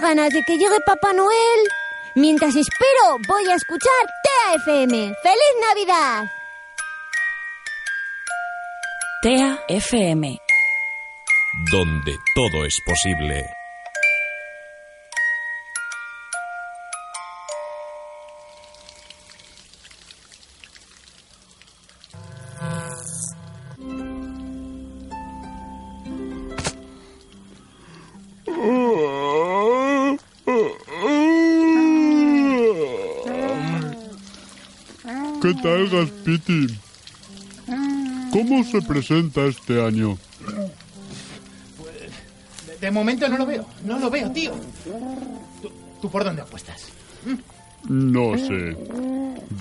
ganas de que llegue Papá Noel. Mientras espero, voy a escuchar TAFM. ¡Feliz Navidad! TEA FM. Donde todo es posible. ¿Qué tal, Gaspiti? ¿Cómo se presenta este año? De, de momento no lo veo, no lo veo, tío. ¿Tú, tú por dónde apuestas? No sé.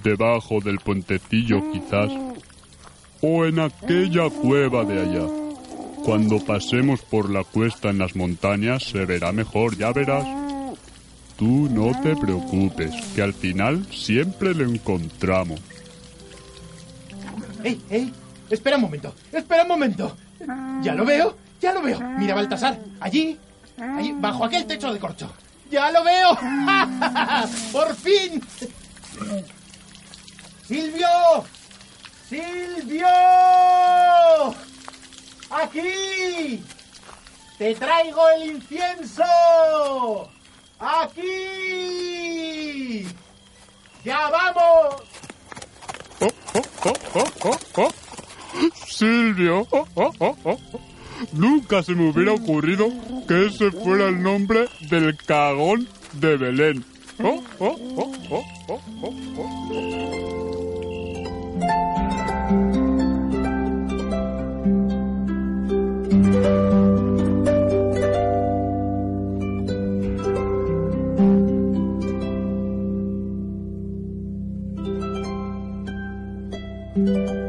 Debajo del puentecillo, quizás. O en aquella cueva de allá. Cuando pasemos por la cuesta en las montañas se verá mejor, ya verás. Tú no te preocupes, que al final siempre lo encontramos. ¡Ey, ey! Espera un momento, espera un momento. Ya lo veo, ya lo veo. Mira, Baltasar, allí, allí, bajo aquel techo de corcho. ¡Ya lo veo! ¡Por fin! ¡Silvio! ¡Silvio! ¡Aquí! ¡Te traigo el incienso! ¡Aquí! ¡Ya vamos! Silvio. Nunca se me hubiera ocurrido que ese fuera el nombre del cagón de Belén. Oh,